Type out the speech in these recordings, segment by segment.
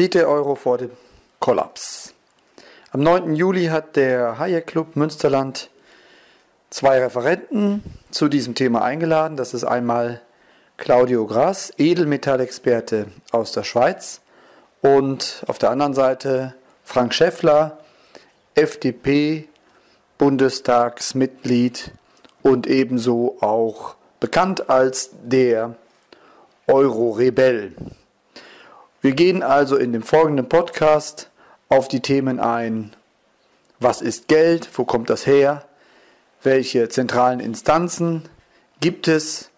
Steht der Euro vor dem Kollaps? Am 9. Juli hat der Hayek Club Münsterland zwei Referenten zu diesem Thema eingeladen. Das ist einmal Claudio Gras, Edelmetallexperte aus der Schweiz, und auf der anderen Seite Frank Schäffler, FDP, Bundestagsmitglied und ebenso auch bekannt als der Euro-Rebell. Wir gehen also in dem folgenden Podcast auf die Themen ein. Was ist Geld? Wo kommt das her? Welche zentralen Instanzen gibt es?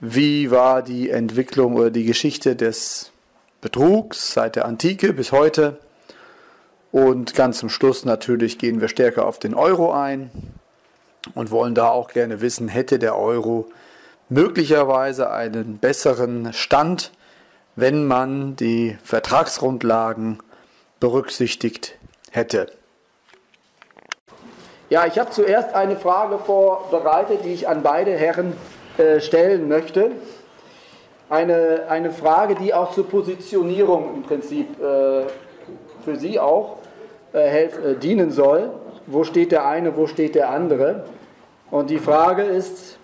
Wie war die Entwicklung oder die Geschichte des Betrugs seit der Antike bis heute? Und ganz zum Schluss natürlich gehen wir stärker auf den Euro ein und wollen da auch gerne wissen, hätte der Euro möglicherweise einen besseren Stand, wenn man die Vertragsgrundlagen berücksichtigt hätte. Ja, ich habe zuerst eine Frage vorbereitet, die ich an beide Herren äh, stellen möchte. Eine, eine Frage, die auch zur Positionierung im Prinzip äh, für Sie auch äh, äh, dienen soll. Wo steht der eine, wo steht der andere? Und die Frage ist,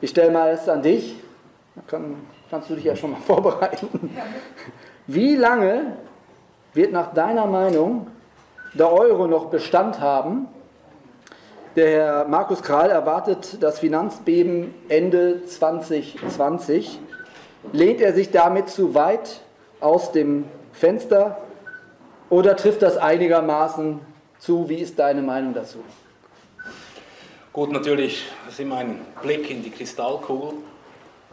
ich stelle mal erst an dich, kann, kannst du dich ja schon mal vorbereiten. Wie lange wird nach deiner Meinung der Euro noch Bestand haben? Der Herr Markus Kral erwartet das Finanzbeben Ende 2020. Lehnt er sich damit zu weit aus dem Fenster oder trifft das einigermaßen zu? Wie ist deine Meinung dazu? Gut, natürlich, ist immer ein Blick in die Kristallkugel.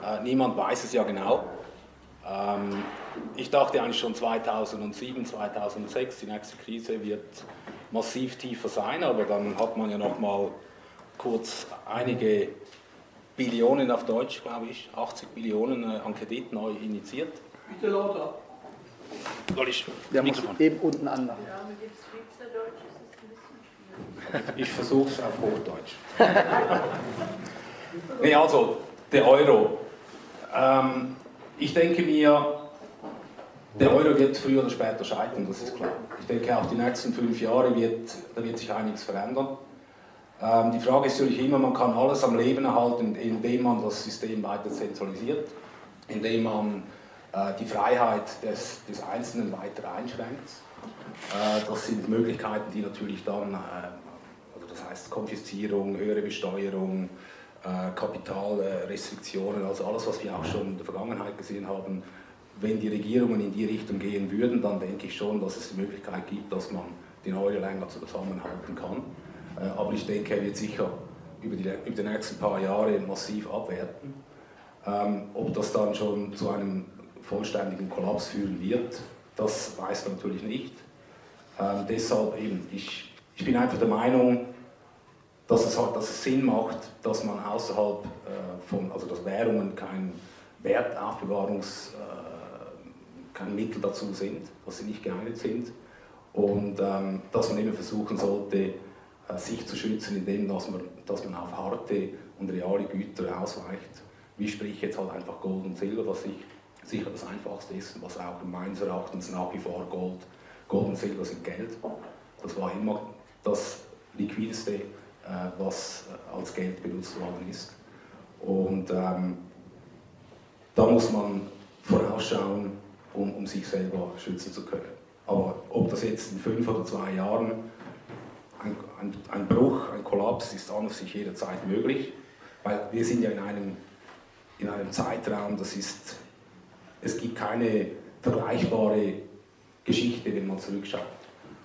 Äh, niemand weiß es ja genau. Ähm, ich dachte eigentlich schon 2007, 2006, die nächste Krise wird massiv tiefer sein, aber dann hat man ja noch mal kurz einige Billionen auf Deutsch, glaube ich, 80 Billionen äh, an Krediten neu initiiert. Bitte lauter. Soll ich Der muss eben unten anmachen. Ja, mit dem Schweizerdeutsch ist es ein bisschen schwierig. Ich versuche es auf Hochdeutsch. nee, also, der Euro. Ähm, ich denke mir, der Euro wird früher oder später scheitern, das ist klar. Ich denke auch die nächsten fünf Jahre wird, da wird sich einiges verändern. Ähm, die Frage ist natürlich immer, man kann alles am Leben erhalten, indem man das System weiter zentralisiert, indem man äh, die Freiheit des, des Einzelnen weiter einschränkt. Äh, das sind Möglichkeiten, die natürlich dann, äh, also das heißt Konfiszierung, höhere Besteuerung, Kapitalrestriktionen, also alles, was wir auch schon in der Vergangenheit gesehen haben. Wenn die Regierungen in die Richtung gehen würden, dann denke ich schon, dass es die Möglichkeit gibt, dass man den Euro länger zusammenhalten kann. Äh, aber ich denke, er wird sicher über die, über die nächsten paar Jahre massiv abwerten. Ähm, ob das dann schon zu einem vollständigen Kollaps führen wird, das weiß man natürlich nicht. Ähm, deshalb eben, ich, ich bin einfach der Meinung, dass es, halt, dass es Sinn macht, dass man außerhalb äh, von, also dass Währungen kein Wertaufbewahrungs, äh, kein Mittel dazu sind, dass sie nicht geeignet sind und ähm, dass man eben versuchen sollte, äh, sich zu schützen, indem dass man, dass man auf harte und reale Güter ausweicht, wie sprich jetzt halt einfach Gold und Silber, was ich sicher das Einfachste ist, was auch meines Erachtens nach wie vor Gold, Gold und Silber sind Geld. Das war immer das liquideste, was äh, als Geld benutzt worden ist. Und ähm, da muss man vorausschauen, um, um sich selber schützen zu können. Aber ob das jetzt in fünf oder zwei Jahren ein, ein, ein Bruch, ein Kollaps ist an und sich jederzeit möglich, weil wir sind ja in einem, in einem Zeitraum, das ist es gibt keine vergleichbare Geschichte, wenn man zurückschaut.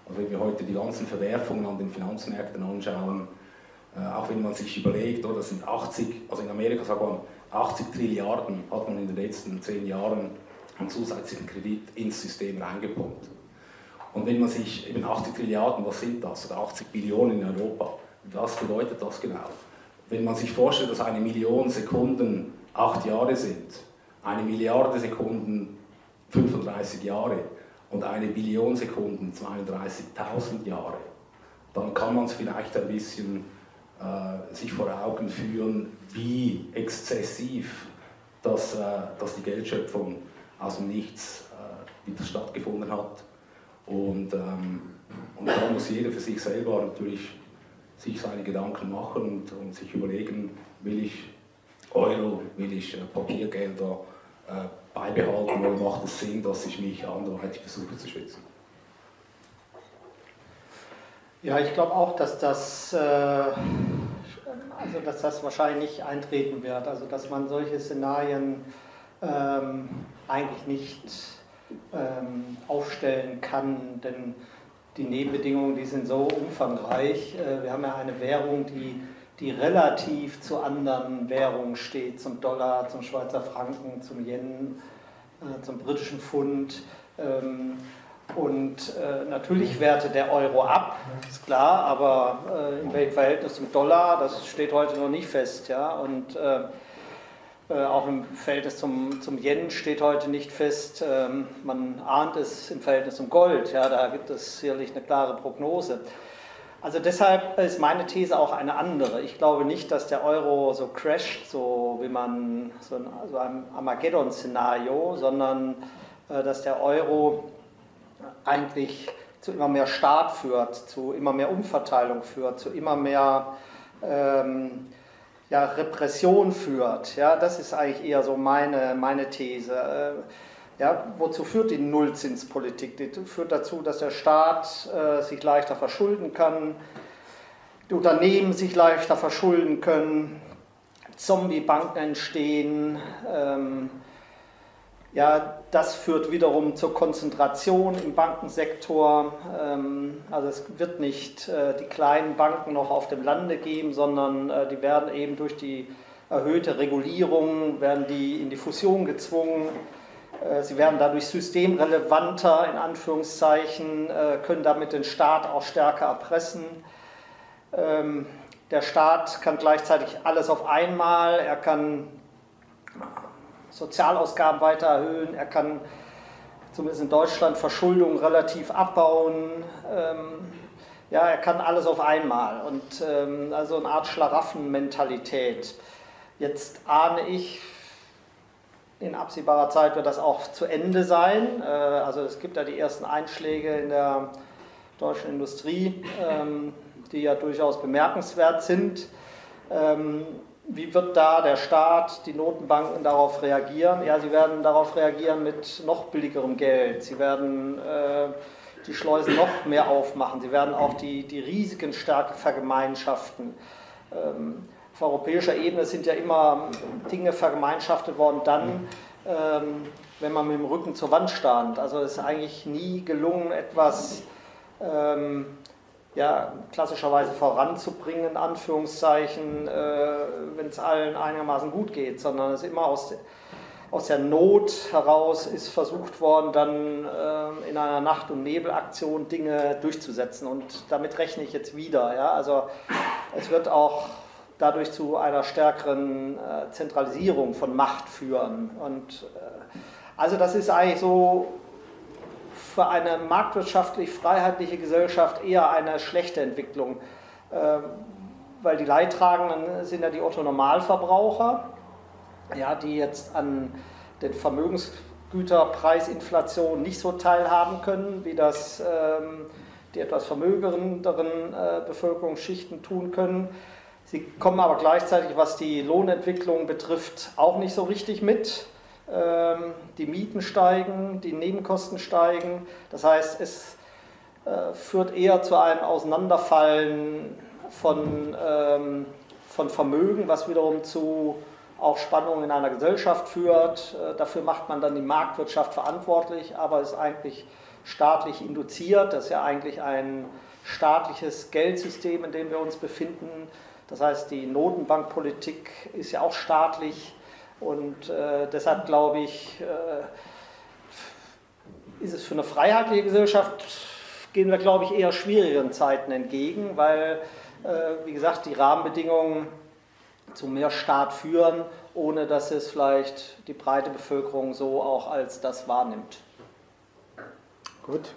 Also wenn wir heute die ganzen Verwerfungen an den Finanzmärkten anschauen, auch wenn man sich überlegt, oder, das sind 80, also in Amerika sagt man, 80 Trilliarden hat man in den letzten zehn Jahren an zusätzlichen Kredit ins System reingepumpt. Und wenn man sich eben 80 Trilliarden, was sind das? Oder 80 Billionen in Europa, was bedeutet das genau? Wenn man sich vorstellt, dass eine Million Sekunden acht Jahre sind, eine Milliarde Sekunden 35 Jahre und eine Billion Sekunden 32.000 Jahre, dann kann man es vielleicht ein bisschen äh, sich vor Augen führen, wie exzessiv das, äh, dass die Geldschöpfung aus dem Nichts wie das stattgefunden hat. Und, ähm, und da muss jeder für sich selber natürlich sich seine Gedanken machen und, und sich überlegen, will ich Euro, will ich äh, Papiergelder äh, beibehalten oder macht es Sinn, dass ich mich anderweitig versuche zu schützen? Ja, ich glaube auch, dass das, äh, also dass das wahrscheinlich nicht eintreten wird. Also dass man solche Szenarien ähm, eigentlich nicht ähm, aufstellen kann, denn die Nebenbedingungen, die sind so umfangreich. Äh, wir haben ja eine Währung, die, die relativ zu anderen Währungen steht, zum Dollar, zum Schweizer Franken, zum Yen, äh, zum britischen Pfund. Ähm, und äh, natürlich wertet der Euro ab, ist klar, aber äh, in welchem Verhältnis zum Dollar, das steht heute noch nicht fest. Ja? Und äh, äh auch im Verhältnis zum, zum Yen steht heute nicht fest. Ähm, man ahnt es im Verhältnis zum Gold, ja? da gibt es sicherlich eine klare Prognose. Also deshalb ist meine These auch eine andere. Ich glaube nicht, dass der Euro so crasht, so wie man so ein, so ein Armageddon-Szenario, sondern äh, dass der Euro eigentlich zu immer mehr Staat führt, zu immer mehr Umverteilung führt, zu immer mehr ähm, ja, Repression führt. Ja, das ist eigentlich eher so meine, meine These. Äh, ja, wozu führt die Nullzinspolitik? Die führt dazu, dass der Staat äh, sich leichter verschulden kann, die Unternehmen sich leichter verschulden können, Zombie-Banken entstehen. Ähm, ja, das führt wiederum zur Konzentration im Bankensektor. Ähm, also es wird nicht äh, die kleinen Banken noch auf dem Lande geben, sondern äh, die werden eben durch die erhöhte Regulierung, werden die in die Fusion gezwungen. Äh, sie werden dadurch systemrelevanter, in Anführungszeichen, können damit den Staat auch stärker erpressen. Ähm, der Staat kann gleichzeitig alles auf einmal, er kann Sozialausgaben weiter erhöhen, er kann zumindest in Deutschland Verschuldung relativ abbauen. Ähm, ja, er kann alles auf einmal und ähm, also eine Art Schlaraffenmentalität. Jetzt ahne ich, in absehbarer Zeit wird das auch zu Ende sein. Äh, also es gibt ja die ersten Einschläge in der deutschen Industrie, ähm, die ja durchaus bemerkenswert sind. Ähm, wie wird da der Staat, die Notenbanken darauf reagieren? Ja, sie werden darauf reagieren mit noch billigerem Geld. Sie werden äh, die Schleusen noch mehr aufmachen. Sie werden auch die, die Risiken stärker vergemeinschaften. Ähm, auf europäischer Ebene sind ja immer Dinge vergemeinschaftet worden, dann, ähm, wenn man mit dem Rücken zur Wand stand. Also es ist eigentlich nie gelungen, etwas ähm, ja, klassischerweise voranzubringen, in Anführungszeichen, äh, wenn es allen einigermaßen gut geht, sondern es ist immer aus, aus der Not heraus ist versucht worden, dann äh, in einer Nacht- und Nebelaktion Dinge durchzusetzen. Und damit rechne ich jetzt wieder. Ja? Also es wird auch dadurch zu einer stärkeren äh, Zentralisierung von Macht führen. Und also das ist eigentlich so für eine marktwirtschaftlich freiheitliche Gesellschaft eher eine schlechte Entwicklung, ähm, weil die Leidtragenden sind ja die Otto-Normalverbraucher, ja, die jetzt an den Vermögensgüterpreisinflationen nicht so teilhaben können, wie das ähm, die etwas vermögenderen äh, Bevölkerungsschichten tun können. Sie kommen aber gleichzeitig, was die Lohnentwicklung betrifft, auch nicht so richtig mit. Ähm, die Mieten steigen, die Nebenkosten steigen. Das heißt, es äh, führt eher zu einem Auseinanderfallen von, ähm, von Vermögen, was wiederum zu auch Spannungen in einer Gesellschaft führt. Äh, dafür macht man dann die Marktwirtschaft verantwortlich, aber ist eigentlich staatlich induziert. Das ist ja eigentlich ein staatliches Geldsystem, in dem wir uns befinden. Das heißt, die Notenbankpolitik ist ja auch staatlich und äh, deshalb glaube ich, äh, ist es für eine freiheitliche Gesellschaft, gehen wir, glaube ich, eher schwierigeren Zeiten entgegen, weil, äh, wie gesagt, die Rahmenbedingungen zu mehr Staat führen, ohne dass es vielleicht die breite Bevölkerung so auch als das wahrnimmt. Gut.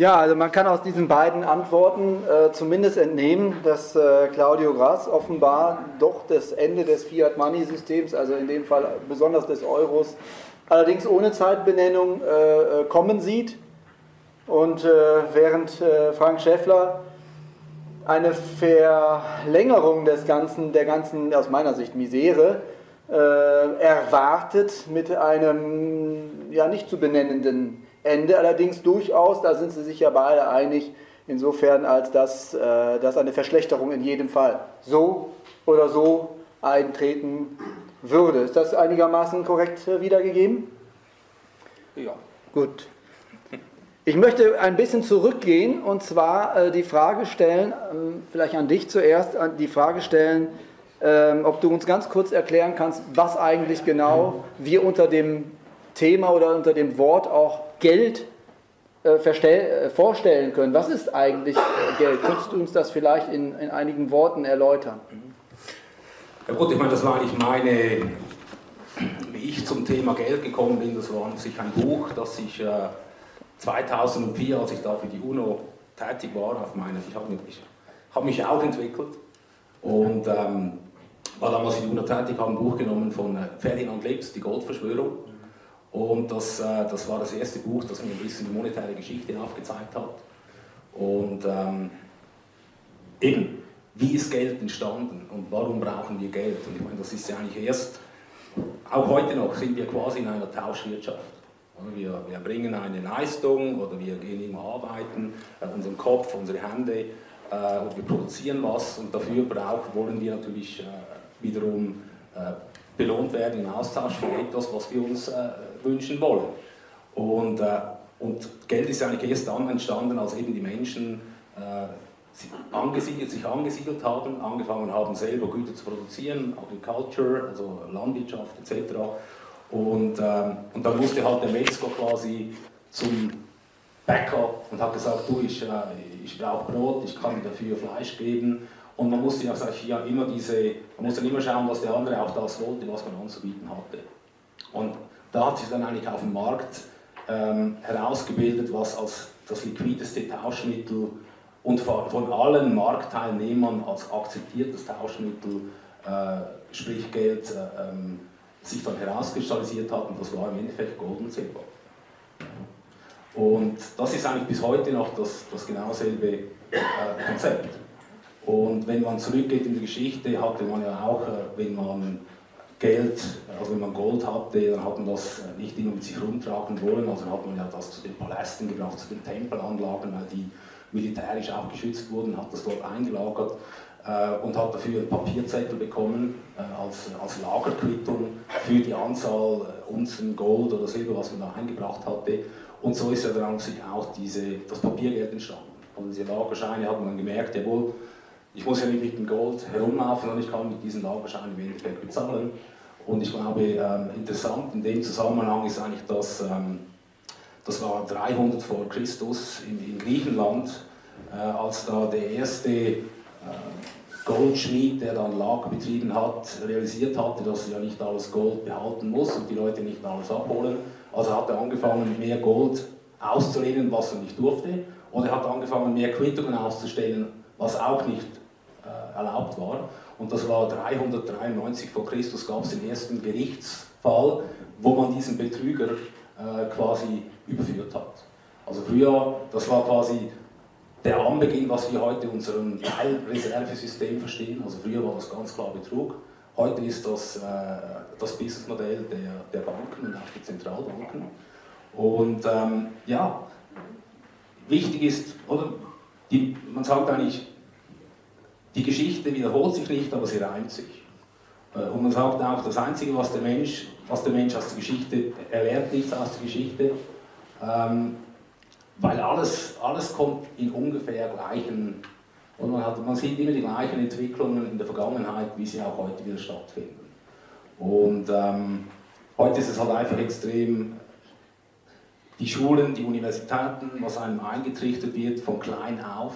Ja, also man kann aus diesen beiden Antworten äh, zumindest entnehmen, dass äh, Claudio Grass offenbar doch das Ende des Fiat-Money-Systems, also in dem Fall besonders des Euros, allerdings ohne Zeitbenennung äh, kommen sieht. Und während Frank Schäffler eine Verlängerung des ganzen, der ganzen, aus meiner Sicht, Misere äh, erwartet mit einem ja nicht zu benennenden Ende. Allerdings durchaus, da sind sie sich ja beide einig, insofern als dass, äh, dass eine Verschlechterung in jedem Fall so oder so eintreten würde. Ist das einigermaßen korrekt äh, wiedergegeben? Ja. Gut. Ich möchte ein bisschen zurückgehen und zwar äh, die Frage stellen, ähm, vielleicht an dich zuerst, die Frage stellen, ähm, ob du uns ganz kurz erklären kannst, was eigentlich genau wir unter dem Thema oder unter dem Wort auch Geld äh, äh, vorstellen können. Was ist eigentlich Geld? Könntest du uns das vielleicht in, in einigen Worten erläutern? Ja gut, ich meine, das war eigentlich meine, wie ich zum Thema Geld gekommen bin, das war an sich ein Buch, das ich 2004, als ich da für die UNO tätig war, auf meine, ich habe mich, hab mich auch entwickelt und ähm, war damals die UNO tätig, habe ein Buch genommen von äh, Ferdinand Lips, Die Goldverschwörung. Und das, äh, das war das erste Buch, das mir ein bisschen die monetäre Geschichte aufgezeigt hat. Und ähm, eben, wie ist Geld entstanden und warum brauchen wir Geld? Und ich meine, das ist ja eigentlich erst, auch heute noch sind wir quasi in einer Tauschwirtschaft. Wir, wir bringen eine Leistung oder wir gehen irgendwo arbeiten, äh, unseren Kopf, unsere Hände äh, und wir produzieren was und dafür brauchen, wollen wir natürlich wiederum belohnt werden im Austausch für etwas, was wir uns wünschen wollen. Und, äh, und Geld ist eigentlich erst dann entstanden, als eben die Menschen angesiedelt, sich angesiedelt haben, angefangen haben, selber Güter zu produzieren, Agriculture, also Landwirtschaft etc. Und, ähm, und dann musste halt der Metzger quasi zum Bäcker und hat gesagt, du, ich, äh, ich brauche Brot, ich kann dir dafür Fleisch geben. Und man musste ja, ja immer diese, man musste immer schauen, dass der andere auch das wollte, was man anzubieten hatte. Und da hat sich dann eigentlich auf dem Markt ähm, herausgebildet, was als das liquideste Tauschmittel und von allen Marktteilnehmern als akzeptiertes Tauschmittel, äh, sprich Geld, äh, ähm, sich dann herauskristallisiert hat und das war im Endeffekt Gold und Silber. Und das ist eigentlich bis heute noch das, das genau selbe äh, Konzept. Und wenn man zurückgeht in die Geschichte, hatte man ja auch, äh, wenn man Geld, also wenn man Gold hatte, dann hat man das nicht immer mit sich rumtragen wollen, also hat man ja das zu den Palästen gebracht, zu den Tempelanlagen, weil die militärisch auch geschützt wurden, hat das dort eingelagert äh, und hat dafür einen Papierzettel bekommen äh, als, als Lagerquittung für die Anzahl äh, Unzen Gold oder Silber, was man da eingebracht hatte. Und so ist ja dann auch diese, das Papiergeld entstanden. Und diese Lagerscheine hat man dann gemerkt, jawohl, ich muss ja nicht mit dem Gold herumlaufen, sondern ich kann mit diesen Lagerscheinen im Endeffekt bezahlen. Und ich glaube, ähm, interessant in dem Zusammenhang ist eigentlich, dass ähm, das war 300 vor Christus in, in Griechenland, äh, als da der erste äh, Goldschmied, der dann Lager betrieben hat, realisiert hatte, dass er ja nicht alles Gold behalten muss und die Leute nicht alles abholen. Also hat er angefangen, mehr Gold auszulehnen, was er nicht durfte. Und er hat angefangen, mehr Quittungen auszustellen, was auch nicht äh, erlaubt war. Und das war 393 vor Christus, gab es den ersten Gerichtsfall, wo man diesen Betrüger äh, quasi überführt hat. Also früher, das war quasi der Anbeginn, was wir heute unserem Teilreservesystem verstehen. Also früher war das ganz klar Betrug. Heute ist das äh, das Businessmodell der, der Banken und auch der Zentralbanken. Und ähm, ja, wichtig ist, oder die, man sagt eigentlich, die Geschichte wiederholt sich nicht, aber sie reimt sich. Äh, und man sagt auch, das Einzige, was der Mensch, was der Mensch aus der Geschichte, er lernt nichts aus der Geschichte. Ähm, weil alles, alles kommt in ungefähr gleichen, und man, hat, man sieht immer die gleichen Entwicklungen in der Vergangenheit, wie sie auch heute wieder stattfinden. Und ähm, heute ist es halt einfach extrem, die Schulen, die Universitäten, was einem eingetrichtert wird von klein auf,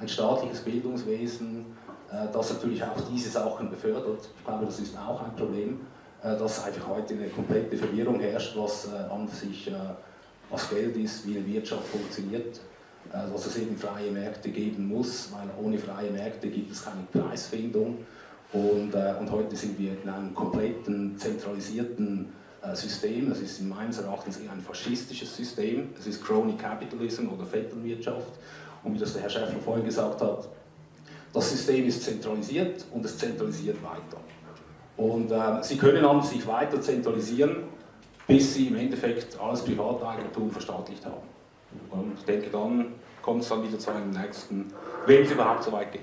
ein staatliches Bildungswesen, äh, das natürlich auch diese Sachen befördert. Ich glaube, das ist auch ein Problem, äh, dass einfach heute eine komplette Verwirrung herrscht, was äh, an sich was Geld ist, wie eine Wirtschaft funktioniert, dass es eben freie Märkte geben muss, weil ohne freie Märkte gibt es keine Preisfindung. Und, und heute sind wir in einem kompletten, zentralisierten System. Es ist in meines Erachtens eher ein faschistisches System. Es ist Crony Capitalism oder Vetternwirtschaft. Und wie das der Herr Schäffler vorhin gesagt hat, das System ist zentralisiert und es zentralisiert weiter. Und äh, Sie können an sich weiter zentralisieren, bis Sie im Endeffekt alles Privateigentum verstaatlicht haben. Und ich denke, dann kommt es dann wieder zu einem nächsten, wenn es überhaupt so weit geht.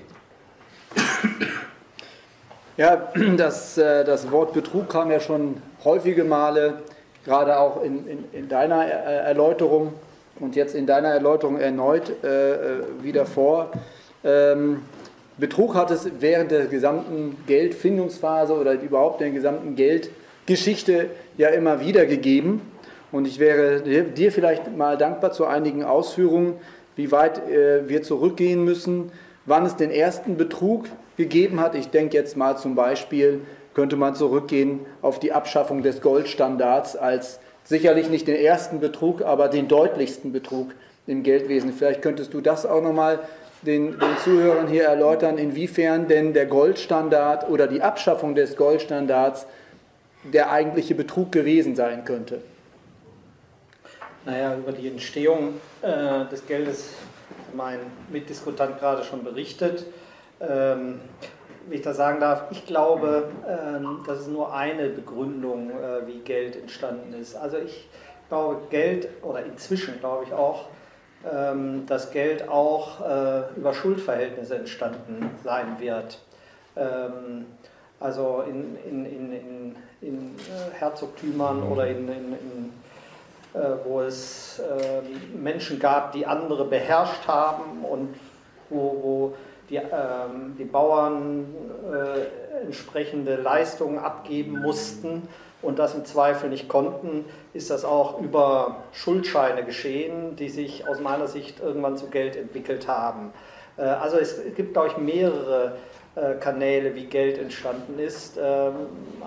Ja, das, äh, das Wort Betrug kam ja schon häufige Male, gerade auch in, in, in deiner Erläuterung und jetzt in deiner Erläuterung erneut äh, äh, wieder vor. Ähm, Betrug hat es während der gesamten Geldfindungsphase oder überhaupt der gesamten Geldgeschichte ja immer wieder gegeben. Und ich wäre dir vielleicht mal dankbar zu einigen Ausführungen, wie weit äh, wir zurückgehen müssen, wann es den ersten Betrug gegeben hat. Ich denke jetzt mal zum Beispiel, könnte man zurückgehen auf die Abschaffung des Goldstandards als sicherlich nicht den ersten Betrug, aber den deutlichsten Betrug im Geldwesen. Vielleicht könntest du das auch nochmal den, den Zuhörern hier erläutern, inwiefern denn der Goldstandard oder die Abschaffung des Goldstandards der eigentliche Betrug gewesen sein könnte. Naja, über die Entstehung äh, des Geldes mein Mitdiskutant gerade schon berichtet. Ähm, wie ich das sagen darf, ich glaube, ähm, das ist nur eine Begründung, äh, wie Geld entstanden ist. Also ich glaube, Geld, oder inzwischen glaube ich auch, ähm, dass Geld auch äh, über Schuldverhältnisse entstanden sein wird. Ähm, also in, in, in, in, äh, Herzogtümern oder in wo es Menschen gab, die andere beherrscht haben und wo, wo die, ähm, die Bauern äh, entsprechende Leistungen abgeben mussten und das im Zweifel nicht konnten, ist das auch über Schuldscheine geschehen, die sich aus meiner Sicht irgendwann zu Geld entwickelt haben. Äh, also es gibt, glaube ich, mehrere äh, Kanäle, wie Geld entstanden ist. Ähm,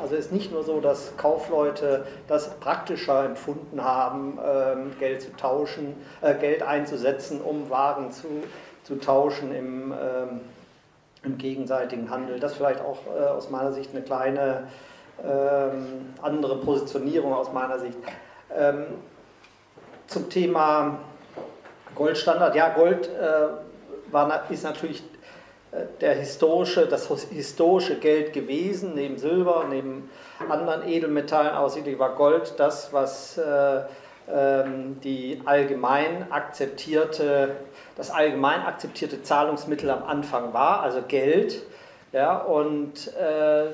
also es ist nicht nur so, dass Kaufleute das praktischer empfunden haben, ähm, Geld zu tauschen, Geld einzusetzen, um Waren zu zu tauschen im, ähm, im gegenseitigen Handel. Das vielleicht auch äh, aus meiner Sicht eine kleine ähm, andere Positionierung aus meiner Sicht. Ähm, zum Thema Goldstandard. Ja, Gold äh, war, ist natürlich äh, der historische, das historische Geld gewesen, neben Silber, neben anderen Edelmetallen, aber sicherlich war Gold das, was äh, die allgemein akzeptierte, das allgemein akzeptierte Zahlungsmittel am Anfang war, also Geld. Ja, und, äh,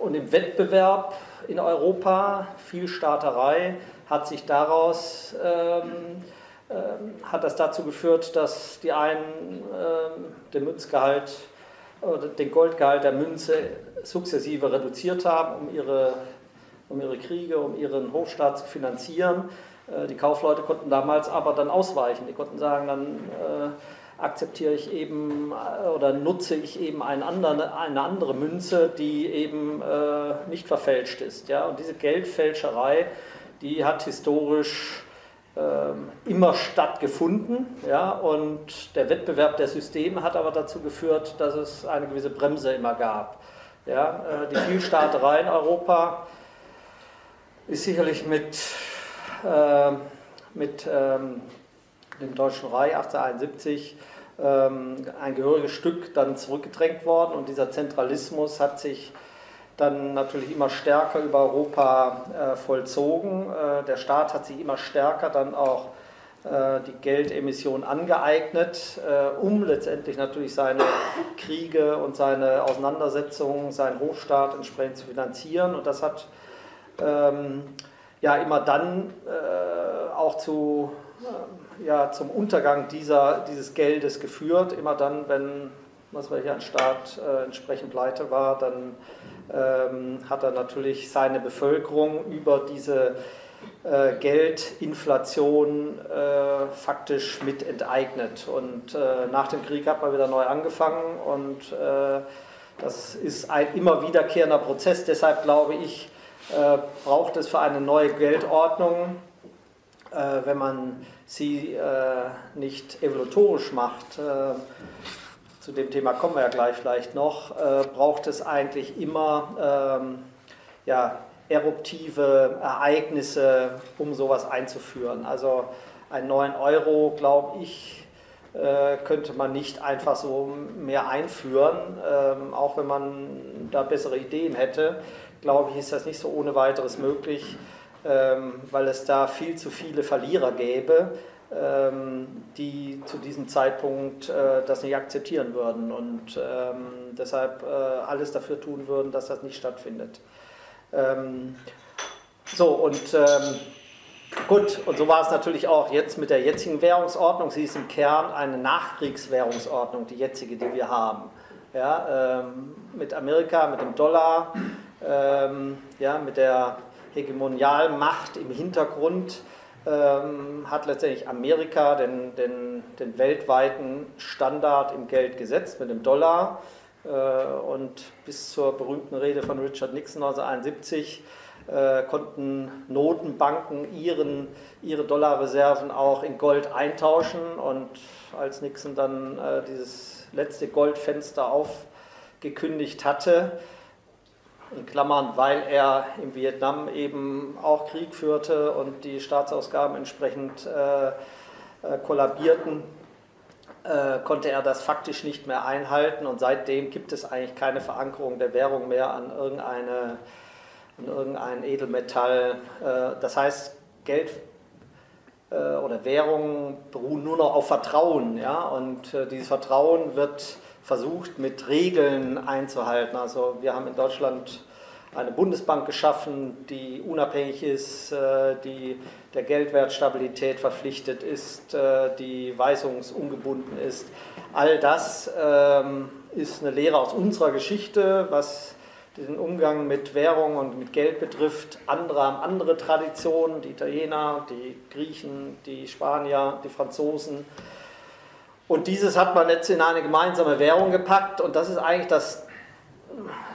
und im Wettbewerb in Europa, viel Staaterei, hat sich daraus ähm, äh, hat das dazu geführt, dass die einen äh, den Münzgehalt oder den Goldgehalt der Münze sukzessive reduziert haben, um ihre um ihre Kriege, um ihren Hofstaat zu finanzieren. Äh, die Kaufleute konnten damals aber dann ausweichen. Die konnten sagen, dann äh, akzeptiere ich eben äh, oder nutze ich eben eine andere, eine andere Münze, die eben äh, nicht verfälscht ist. Ja? Und diese Geldfälscherei, die hat historisch äh, immer stattgefunden. Ja? Und der Wettbewerb der Systeme hat aber dazu geführt, dass es eine gewisse Bremse immer gab. Ja? Die Vielstaaterei in Europa ist sicherlich mit, äh, mit ähm, dem Deutschen Reich 1871 ähm, ein gehöriges Stück dann zurückgedrängt worden und dieser Zentralismus hat sich dann natürlich immer stärker über Europa äh, vollzogen. Äh, der Staat hat sich immer stärker dann auch äh, die Geldemission angeeignet, äh, um letztendlich natürlich seine Kriege und seine Auseinandersetzungen, seinen Hofstaat entsprechend zu finanzieren. Und das hat ähm, ja immer dann äh, auch zu, äh, ja, zum Untergang dieser, dieses Geldes geführt. Immer dann, wenn was weiß ich, ein Staat äh, entsprechend pleite war, dann ähm, hat er natürlich seine Bevölkerung über diese äh, Geldinflation äh, faktisch mit enteignet. Und äh, nach dem Krieg hat man wieder neu angefangen und äh, das ist ein immer wiederkehrender Prozess. Deshalb glaube ich, äh, braucht es für eine neue Geldordnung, äh, wenn man sie äh, nicht evolutorisch macht, zu dem Thema kommen wir ja gleich vielleicht noch, braucht es eigentlich immer ähm, ja, eruptive Ereignisse, um sowas einzuführen. Also einen neuen Euro, glaube ich, äh, könnte man nicht einfach so mehr einführen, ähm, auch wenn man da bessere Ideen hätte. Glaube ich, ist das nicht so ohne weiteres möglich, ähm, weil es da viel zu viele Verlierer gäbe, ähm, die zu diesem Zeitpunkt äh, das nicht akzeptieren würden und deshalb äh, alles dafür tun würden, dass das nicht stattfindet. So, und Gut, und so war es natürlich auch jetzt mit der jetzigen Währungsordnung. Sie ist im Kern eine Nachkriegswährungsordnung, die jetzige, die wir haben. Ja, ähm, mit Amerika, mit dem Dollar, ähm, ja, mit der Hegemonialmacht im Hintergrund ähm, hat letztendlich Amerika den, den, den, weltweiten Standard im Geld gesetzt mit dem Dollar. Äh, und bis zur berühmten Rede von Richard Nixon 1971 äh, konnten Notenbanken ihren, ihre Dollarreserven auch in Gold eintauschen und als Nixon dann äh, dieses letzte Goldfenster aufgekündigt hatte, in Klammern, weil er in Vietnam eben auch Krieg führte und die Staatsausgaben entsprechend äh, äh kollabierten, äh, konnte er das faktisch nicht mehr einhalten und seitdem gibt es eigentlich keine Verankerung der Währung mehr an irgendeine in irgendein Edelmetall. Äh, das heißt, Geld äh, oder Währungen beruhen nur noch auf Vertrauen. Ja? Und äh, dieses Vertrauen wird versucht mit Regeln einzuhalten. Also wir haben in Deutschland eine Bundesbank geschaffen, die unabhängig ist, die der Geldwertstabilität verpflichtet ist, die weisungsungebunden ist. All das ähm, ist eine Lehre aus unserer Geschichte, was den Umgang mit Währung und mit Geld betrifft. Andere haben andere Traditionen, die Italiener, die Griechen, die Spanier, die Franzosen. Und dieses hat man jetzt in eine gemeinsame Währung gepackt und das ist eigentlich das,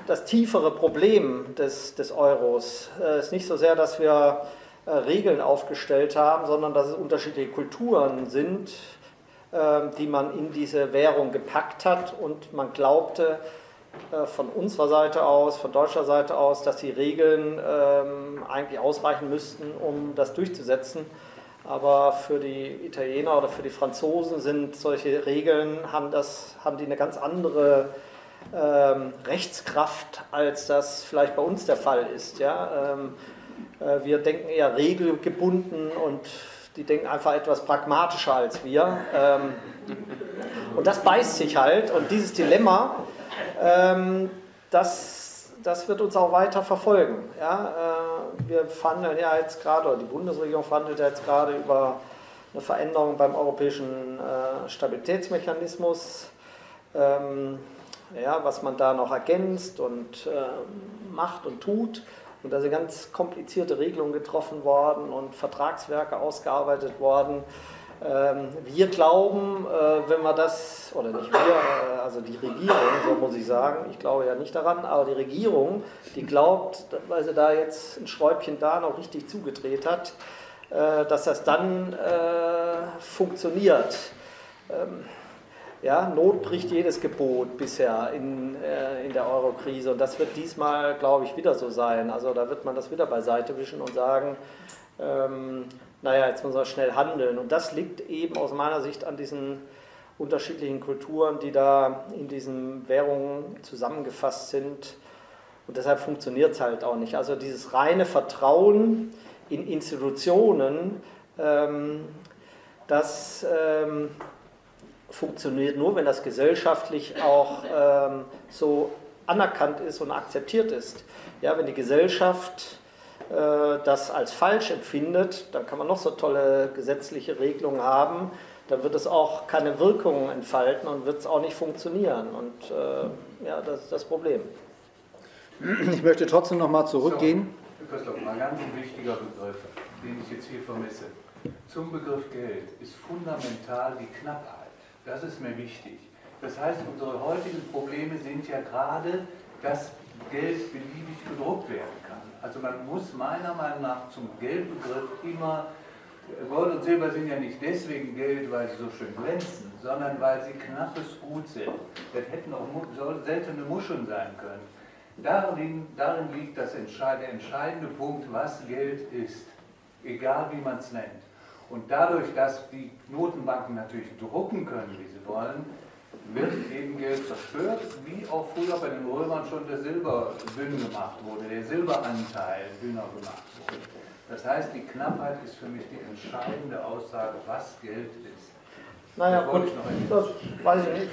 das tiefere Problem des, des Euros. Es ist nicht so sehr, dass wir äh, Regeln aufgestellt haben, sondern dass es unterschiedliche Kulturen sind, äh, die man in diese Währung gepackt hat und man glaubte, äh, von unserer Seite aus, von deutscher Seite aus, dass die Regeln ähm, eigentlich ausreichen müssten, um das durchzusetzen. Aber für die Italiener oder für die Franzosen sind solche Regeln, haben, das, haben die eine ganz andere ähm, Rechtskraft, als das vielleicht bei uns der Fall ist. Ja? Ähm, äh, wir denken eher regelgebunden und die denken einfach etwas pragmatischer als wir. Ähm, und das beißt sich halt. Und dieses Dilemma, ähm, das, das wird uns auch weiter verfolgen. Ja? Äh, wir verhandeln ja jetzt gerade, oder die Bundesregierung verhandelt ja jetzt gerade über eine Veränderung beim europäischen äh, Stabilitätsmechanismus. Ähm, ja, was man da noch ergänzt und äh, macht und tut. Und da sind ganz komplizierte Regelungen getroffen worden und Vertragswerke ausgearbeitet worden. Ähm, wir glauben, äh, wenn wir das, oder nicht wir, äh, also die Regierung, so muss ich sagen, ich glaube ja nicht daran, aber die Regierung, die glaubt, weil sie da jetzt ein Schräubchen da noch richtig zugedreht hat, äh, dass das dann funktioniert. Ähm, ja, Not bricht jedes Gebot bisher in, in der Eurokrise und das wird diesmal, glaube ich, wieder so sein. Also da wird man das wieder beiseite wischen und sagen, ähm, naja, jetzt muss man schnell handeln. Und das liegt eben aus meiner Sicht an diesen unterschiedlichen Kulturen, die da in diesen Währungen zusammengefasst sind. Und deshalb funktioniert es halt auch nicht. Also dieses reine Vertrauen in Institutionen, ähm, das ähm, funktioniert nur, wenn das gesellschaftlich auch ähm, so anerkannt ist und akzeptiert ist. Ja, wenn die Gesellschaft das als falsch empfindet, dann kann man noch so tolle gesetzliche Regelungen haben, dann wird es auch keine Wirkung entfalten und wird es auch nicht funktionieren. Und äh, ja, das ist das Problem. Ich möchte trotzdem noch mal zurückgehen. So, Christoph, ein ganz wichtiger Begriff, den ich jetzt hier vermisse. Zum Begriff Geld ist fundamental die Knappheit. Das ist mir wichtig. Das heißt, unsere heutigen Probleme sind ja gerade, dass Geld beliebig gedruckt werden kann. Also man muss meiner Meinung nach zum Geldbegriff immer, Gold und Silber sind ja nicht deswegen Geld, weil sie so schön glänzen, sondern weil sie knappes Gut sind. Das hätten auch seltene Muscheln sein können. Darin, darin liegt das entscheidende, der entscheidende Punkt, was Geld ist, egal wie man es nennt. Und dadurch, dass die Notenbanken natürlich drucken können, wie sie wollen, wird eben Geld zerstört, wie auch früher bei den Römern schon der Silber dünn gemacht wurde, der Silberanteil dünner gemacht wurde. Das heißt, die Knappheit ist für mich die entscheidende Aussage, was Geld ist. Naja, Das gut, das weiß ich nicht.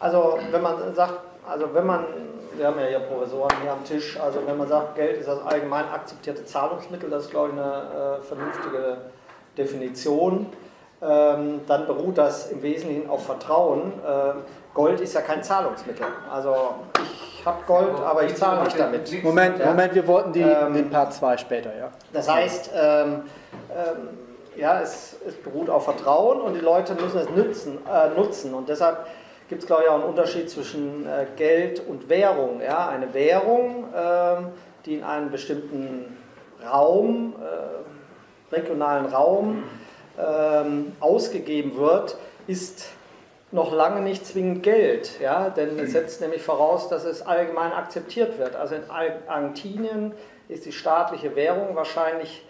Also, wenn man sagt, also wenn man, wir haben ja hier Professoren hier am Tisch, also wenn man sagt, Geld ist das allgemein akzeptierte Zahlungsmittel, das ist, glaube ich, eine äh, vernünftige Definition, dann beruht das im Wesentlichen auf Vertrauen. Ähm, Gold ist ja kein Zahlungsmittel. Also, ich habe Gold, aber ich zahle nicht damit. Moment, Ja. Moment, wir wollten die, Ähm, den Part 2 später, ja. Das heißt, ähm, ähm, ja, es, es beruht auf Vertrauen und die Leute müssen es nützen, äh, nutzen. Und deshalb gibt es, glaube ich, auch einen Unterschied zwischen äh, Geld und Währung. Ja? Eine Währung, ähm, die in einem bestimmten Raum, äh, regionalen Raum ähm, ausgegeben wird, ist noch lange nicht zwingend Geld, ja? denn es setzt nämlich voraus, dass es allgemein akzeptiert wird. Also in Ar- Argentinien ist die staatliche Währung wahrscheinlich,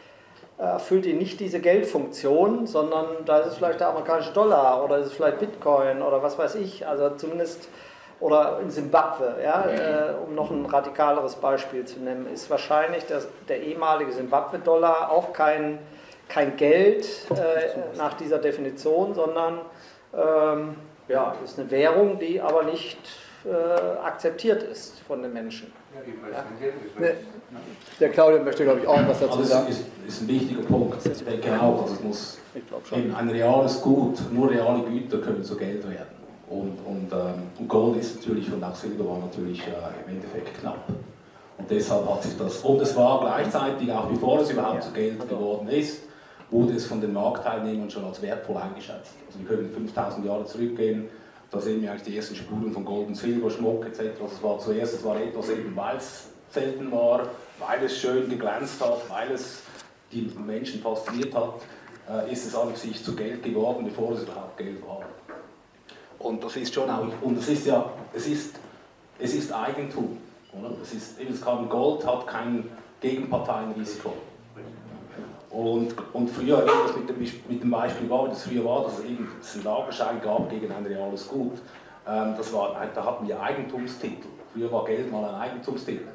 äh, erfüllt die nicht diese Geldfunktion, sondern da ist es vielleicht der amerikanische Dollar oder ist es vielleicht Bitcoin oder was weiß ich, also zumindest, oder in Simbabwe, ja? äh, um noch ein radikaleres Beispiel zu nennen, ist wahrscheinlich dass der ehemalige Simbabwe-Dollar auch kein, kein Geld äh, nach dieser Definition, sondern ähm, ja, ist eine Währung, die aber nicht äh, akzeptiert ist von den Menschen. Ja, weg. Der Claudio möchte, glaube ich, auch etwas dazu Also es sagen. ist, ist ein wichtiger Punkt. Auch, also es muss eben ein reales Gut, nur reale Güter können zu Geld werden. Und, und, ähm, und Gold ist natürlich und auch Silber war natürlich äh, im Endeffekt knapp. Und deshalb hat sich das, und es war gleichzeitig, auch bevor es überhaupt zu Geld geworden ist, wurde es von den Marktteilnehmern schon als wertvoll eingeschätzt. Also wir können 5000 Jahre zurückgehen, da sehen wir eigentlich die ersten Spuren von Gold und Silber, Schmuck etc. Also es war zuerst, es war etwas eben, weil es selten war, weil es schön geglänzt hat, weil es die Menschen fasziniert hat, äh, ist es an sich zu Geld geworden, bevor es überhaupt Geld war. Und das ist schon auch, und es ist ja, es ist, es ist Eigentum. Oder? Es ist, es kann, Gold hat kein Gegenparteienrisiko. Und, und früher, das mit dem, mit dem Beispiel war, wie das früher war, dass es einen Lagerschein gab gegen ein reales Gut. Ähm, das war, da hatten wir Eigentumstitel. Früher war Geld mal ein Eigentumstitel.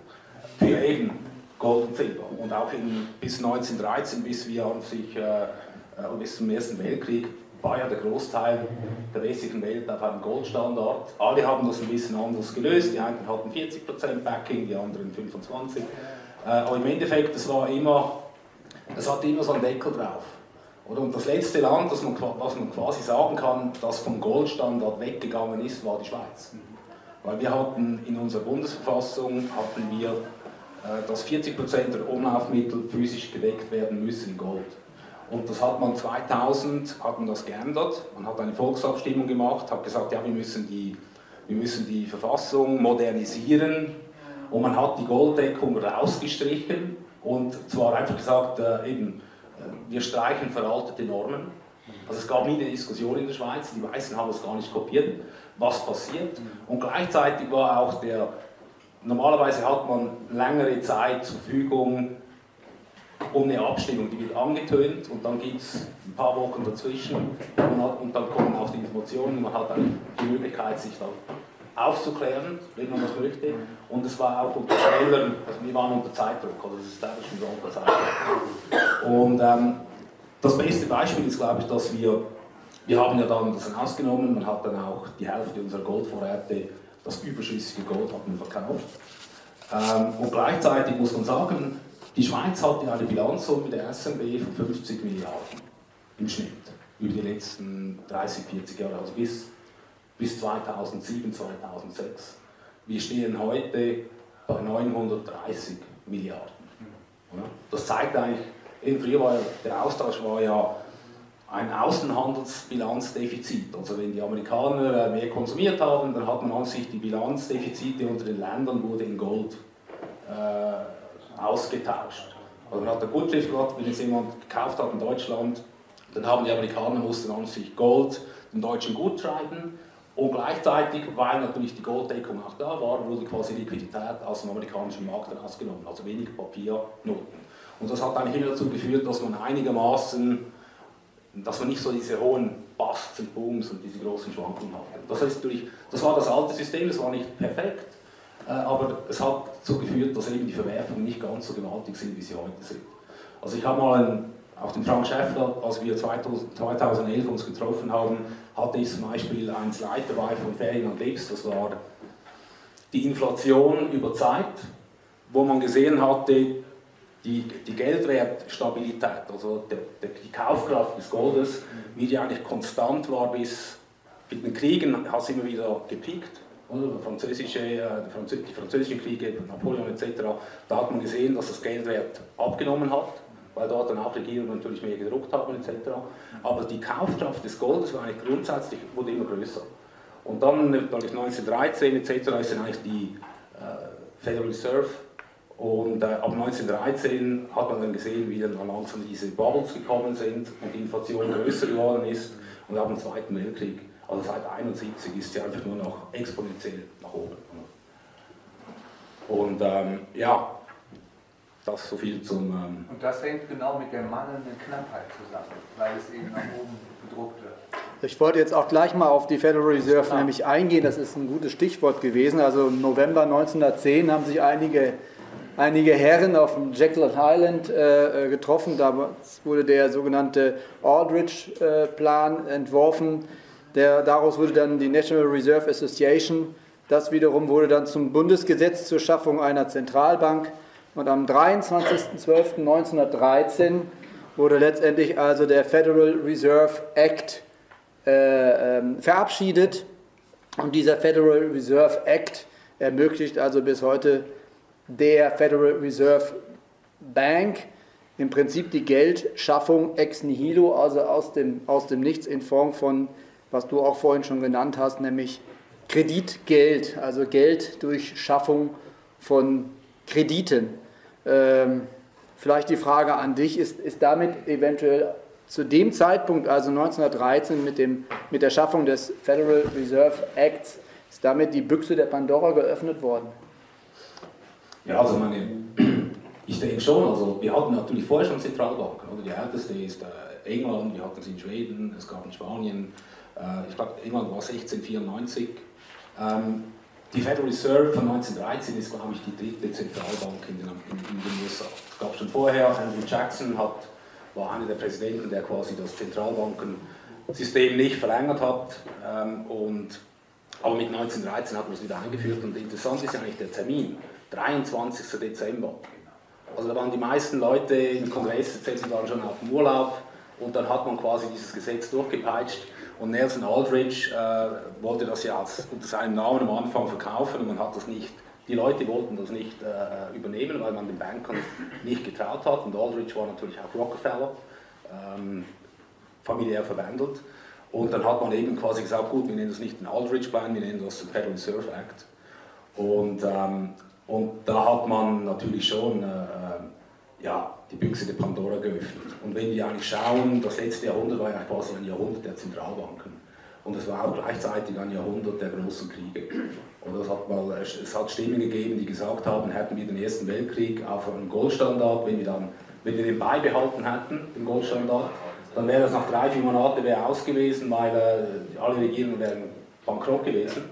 Für eben Gold und Silber. Und auch in, bis 1913, bis wir an sich, äh, äh, bis zum Ersten Weltkrieg, war ja der Großteil der westlichen Welt auf einem Goldstandard. Alle haben das ein bisschen anders gelöst. Die einen hatten 40% Backing, die anderen 25%. Äh, aber im Endeffekt, es war immer, es hatte immer so einen Deckel drauf. Oder? Und das letzte Land, das man, was man quasi sagen kann, das vom Goldstandard weggegangen ist, war die Schweiz. Weil wir hatten in unserer Bundesverfassung hatten wir, äh, dass 40% der Umlaufmittel physisch gedeckt werden müssen in Gold. Und das hat man 2000 hat man das geändert. Man hat eine Volksabstimmung gemacht, hat gesagt, ja, wir müssen die, wir müssen die Verfassung modernisieren. Und man hat die Golddeckung rausgestrichen und zwar einfach gesagt, äh, eben, äh, wir streichen veraltete Normen. Also es gab nie eine Diskussion in der Schweiz, die Weißen haben es gar nicht kopiert, was passiert. Und gleichzeitig war auch der, normalerweise hat man längere Zeit zur Verfügung, um eine Abstimmung, die wird angetönt und dann gibt es ein paar Wochen dazwischen und, hat, und dann kommen auch die Informationen, man hat dann die Möglichkeit, sich dann aufzuklären, wenn man das möchte. Und es war auch unter schnelleren, also wir waren unter Zeitdruck, also das Establishment war unter Zeitdruck. Und ähm, das beste Beispiel ist, glaube ich, dass wir, wir haben ja dann das rausgenommen, man hat dann auch die Hälfte unserer Goldvorräte, das überschüssige Gold hat man verkauft. Ähm, und gleichzeitig muss man sagen, die Schweiz hatte eine Bilanzsumme der SNB von 50 Milliarden im Schnitt über die letzten 30, 40 Jahre, also bis, bis 2007, 2006. Wir stehen heute bei 930 Milliarden. Das zeigt eigentlich, eben früher war ja, der Austausch war ja ein Außenhandelsbilanzdefizit. Also wenn die Amerikaner äh, mehr konsumiert haben, dann hat man an sich die Bilanzdefizite unter den Ländern wurde in Gold äh, ausgetauscht. Also man hat eine Gutschrift gehabt, wenn jetzt jemand gekauft hat in Deutschland, dann haben die Amerikaner mussten an sich Gold den Deutschen gut schreiben Und gleichzeitig, weil natürlich die Golddeckung auch da war, wurde quasi Liquidität aus dem amerikanischen Markt rausgenommen, also weniger Papiernoten. Und das hat eigentlich immer dazu geführt, dass man einigermaßen, dass man nicht so diese hohen Busts und Booms und diese großen Schwankungen hatte. Das, heißt, das war das alte System, das war nicht perfekt, äh, aber es hat dazu geführt, dass eben die Verwerfungen nicht ganz so gewaltig sind, wie sie heute sind. Also ich habe mal einen, auch den Frank Schäffler, als wir 2011 uns getroffen haben, hatte ich zum Beispiel ein Slide dabei von Ferien und Lips, das war die Inflation über Zeit, wo man gesehen hatte, die, die Geldwertstabilität, also der, der, die Kaufkraft des Goldes, wie die eigentlich konstant war bis mit den Kriegen, hat es immer wieder gepiekt. Oder? Französische, äh, die französischen Kriege, Napoleon etc., da hat man gesehen, dass das Geldwert abgenommen hat, weil dort dann auch Regierungen natürlich mehr gedruckt haben etc. Aber die Kaufkraft des Goldes war eigentlich grundsätzlich wurde immer größer. Und dann, 1913 etc., ist dann eigentlich die äh, Federal Reserve und äh, ab 1913 hat man dann gesehen, wie dann langsam diese Bubbles gekommen sind und die Inflation größer geworden ist. Und ab dem Zweiten Weltkrieg, also seit 1971, ist sie einfach nur noch exponentiell nach oben. Und ähm, ja, das so viel zum. Ähm und das hängt genau mit der mangelnden Knappheit zusammen, weil es eben nach oben gedruckt wird. Ich wollte jetzt auch gleich mal auf die Federal Reserve ja. nämlich eingehen. Das ist ein gutes Stichwort gewesen. Also im November 1910 haben sich einige einige Herren auf dem Jekyll Island äh, äh getroffen. Da wurde der sogenannte Aldrich-Plan äh, entworfen. Der, daraus wurde dann die National Reserve Association. Das wiederum wurde dann zum Bundesgesetz zur Schaffung einer Zentralbank. Und am 23.12.1913 wurde letztendlich also der Federal Reserve Act äh, äh, verabschiedet. Und dieser Federal Reserve Act ermöglicht also bis heute der Federal Reserve Bank im Prinzip die Geldschaffung ex nihilo, also aus dem, aus dem Nichts in Form von, was du auch vorhin schon genannt hast, nämlich Kreditgeld, also Geld durch Schaffung von Krediten. Ähm, vielleicht die Frage an dich, ist, ist damit eventuell zu dem Zeitpunkt, also 1913 mit, dem, mit der Schaffung des Federal Reserve Acts, ist damit die Büchse der Pandora geöffnet worden? Ja, also meine, ich denke schon, also wir hatten natürlich vorher schon Zentralbanken, oder? Die älteste ist äh, England, wir hatten sie in Schweden, es gab in Spanien, äh, ich glaube England war 1694. Ähm, die Federal Reserve von 1913 ist, glaube ich, die dritte Zentralbank in den, in, in den USA. Es gab schon vorher, Andrew Jackson hat, war einer der Präsidenten, der quasi das Zentralbankensystem nicht verlängert hat. Ähm, und, aber mit 1913 hat man es wieder eingeführt und interessant ist ja eigentlich der Termin. 23. Dezember. Also da waren die meisten Leute im Kongress etc. waren schon auf dem Urlaub und dann hat man quasi dieses Gesetz durchgepeitscht und Nelson Aldrich äh, wollte das ja als, unter seinem Namen am Anfang verkaufen und man hat das nicht, die Leute wollten das nicht äh, übernehmen, weil man den Bankern nicht getraut hat. Und Aldrich war natürlich auch Rockefeller, ähm, familiär verwandelt. Und dann hat man eben quasi gesagt, gut, wir nennen das nicht den Aldrich Plan, wir nennen das den Federal Reserve Act. Und ähm, und da hat man natürlich schon äh, ja, die Büchse der Pandora geöffnet. Und wenn wir eigentlich schauen, das letzte Jahrhundert war ja quasi ein Jahrhundert der Zentralbanken. Und es war auch gleichzeitig ein Jahrhundert der großen Kriege. Und es hat, mal, es hat Stimmen gegeben, die gesagt haben, hätten wir den Ersten Weltkrieg auf einem Goldstandard, wenn wir, dann, wenn wir den beibehalten hätten, den Goldstandard, dann wäre das nach drei, vier Monaten aus gewesen, weil äh, alle Regierungen wären bankrott gewesen.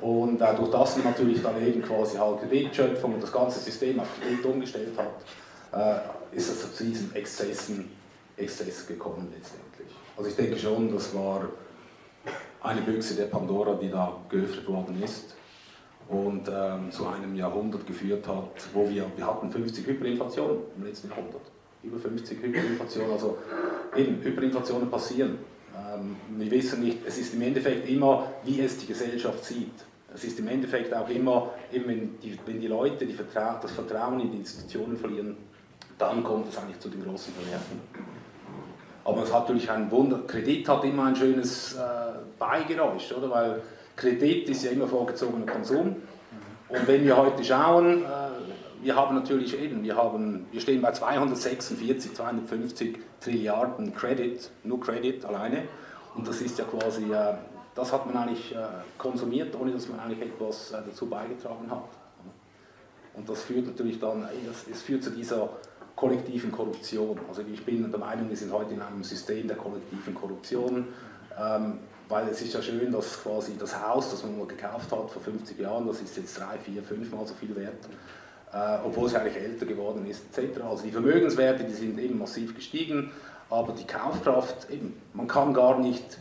Und äh, durch das natürlich dann eben quasi halt Kreditschöpfung und das ganze System auf Kredit umgestellt hat, äh, ist es zu diesen Exzessen, Exzessen gekommen letztendlich. Also ich denke schon, das war eine Büchse der Pandora, die da geöffnet worden ist und ähm, zu einem Jahrhundert geführt hat, wo wir, wir hatten 50 Hyperinflationen im letzten Jahrhundert. Über 50 Hyperinflationen, also eben Hyperinflationen passieren. Ähm, wir wissen nicht, es ist im Endeffekt immer, wie es die Gesellschaft sieht. Es ist im Endeffekt auch immer, eben wenn, die, wenn die Leute die Vertra das Vertrauen in die Institutionen verlieren, dann kommt es eigentlich zu den großen Verwerfungen. Aber es hat natürlich ein Wunder, Kredit hat immer ein schönes äh, Beigeräusch, oder? Weil Kredit ist ja immer vorgezogener Konsum. Und wenn wir heute schauen, äh, wir haben natürlich eben, wir, haben, wir stehen bei 246, 250 Trilliarden Credit, nur Credit alleine. Und das ist ja quasi äh, das hat man eigentlich äh, konsumiert, ohne dass man eigentlich etwas äh, dazu beigetragen hat. Und das führt natürlich dann, das, es führt zu dieser kollektiven Korruption. Also ich bin der Meinung, wir sind heute in einem System der kollektiven Korruption, ähm, weil es ist ja schön, dass quasi das Haus, das man mal gekauft hat vor 50 Jahren, das ist jetzt drei, vier, fünfmal so viel wert, äh, obwohl es eigentlich älter geworden ist etc. Also die Vermögenswerte, die sind eben massiv gestiegen, aber die Kaufkraft, eben, man kann gar nicht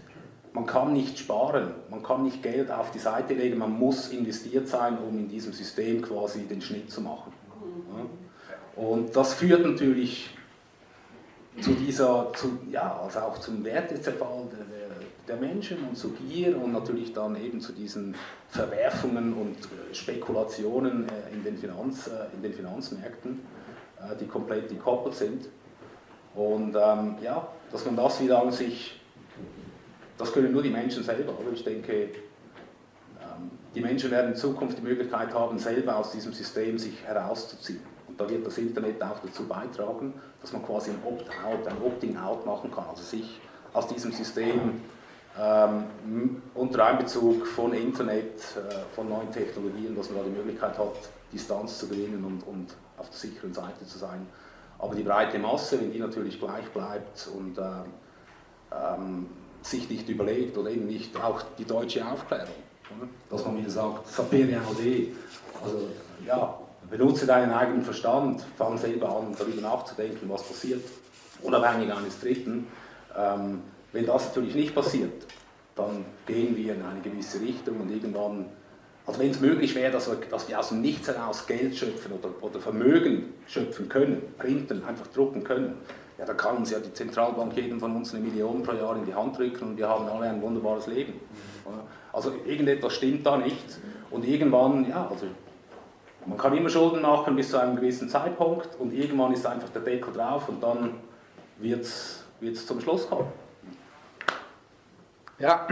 man kann nicht sparen, man kann nicht Geld auf die Seite legen, man muss investiert sein, um in diesem System quasi den Schnitt zu machen. Und das führt natürlich zu dieser, zu, ja, also auch zum Wertezerfall der, der, Menschen und zu Gier und natürlich dann eben zu diesen Verwerfungen und äh, Spekulationen äh, in den, Finanz, äh, in den Finanzmärkten, die komplett gekoppelt sind. Und ähm, ja, dass man das wieder an sich das können nur die Menschen selber. Aber ich denke, ähm, die Menschen werden in Zukunft die Möglichkeit haben, selber aus diesem System sich herauszuziehen. Da wird das Internet auch dazu beitragen, dass man quasi ein Opt-out, ein Opting-out machen kann, also sich aus diesem System ähm, unter Einbezug von Internet, äh, von neuen Technologien, dass man da die Möglichkeit hat, Distanz zu gewinnen und, und auf der sicheren Seite zu sein. Aber die breite Masse, wenn die natürlich gleich bleibt und ähm, ähm sich nicht überlegt oder eben nicht auch die deutsche Aufklärung. Oder? Dass man wieder sagt, sapere aude. Also ja, benutze deinen eigenen Verstand, fang selber an, darüber nachzudenken, was passiert, unabhängig eines Dritten. Ähm, wenn das natürlich nicht passiert, dann gehen wir in eine gewisse Richtung und irgendwann, also wenn es möglich wäre, dass wir, dass wir aus dem Nichts heraus Geld schöpfen oder, oder Vermögen schöpfen können, printen, einfach drucken können, ja, da kann uns ja die Zentralbank jedem von uns eine Million pro Jahr in die Hand drücken und wir haben alle ein wunderbares Leben. Also irgendetwas stimmt da nicht. Und irgendwann, ja, also man kann immer Schulden machen bis zu einem gewissen Zeitpunkt und irgendwann ist einfach der Deckel drauf und dann wird es zum Schluss kommen. Ja,